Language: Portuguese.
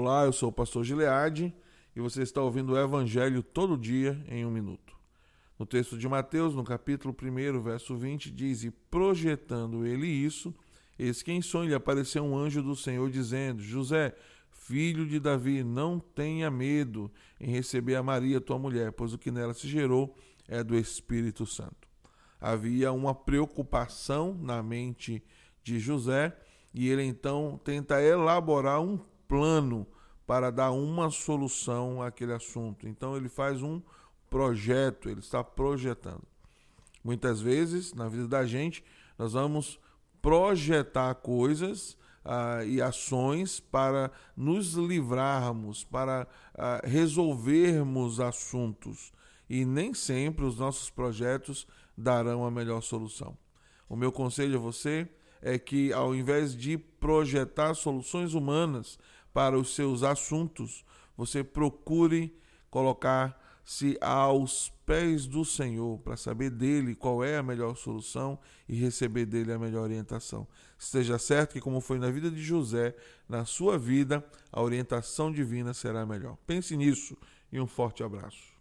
Olá, eu sou o pastor Gileade e você está ouvindo o Evangelho todo dia em um minuto. No texto de Mateus, no capítulo 1, verso 20, diz: E projetando ele isso, eis que em sonho lhe apareceu um anjo do Senhor dizendo: José, filho de Davi, não tenha medo em receber a Maria, tua mulher, pois o que nela se gerou é do Espírito Santo. Havia uma preocupação na mente de José e ele então tenta elaborar um plano para dar uma solução àquele assunto. Então ele faz um projeto, ele está projetando. Muitas vezes, na vida da gente, nós vamos projetar coisas ah, e ações para nos livrarmos, para ah, resolvermos assuntos. E nem sempre os nossos projetos darão a melhor solução. O meu conselho a você é que, ao invés de projetar soluções humanas para os seus assuntos, você procure colocar-se aos pés do Senhor para saber dele qual é a melhor solução e receber dele a melhor orientação. Esteja certo que, como foi na vida de José, na sua vida, a orientação divina será melhor. Pense nisso e um forte abraço.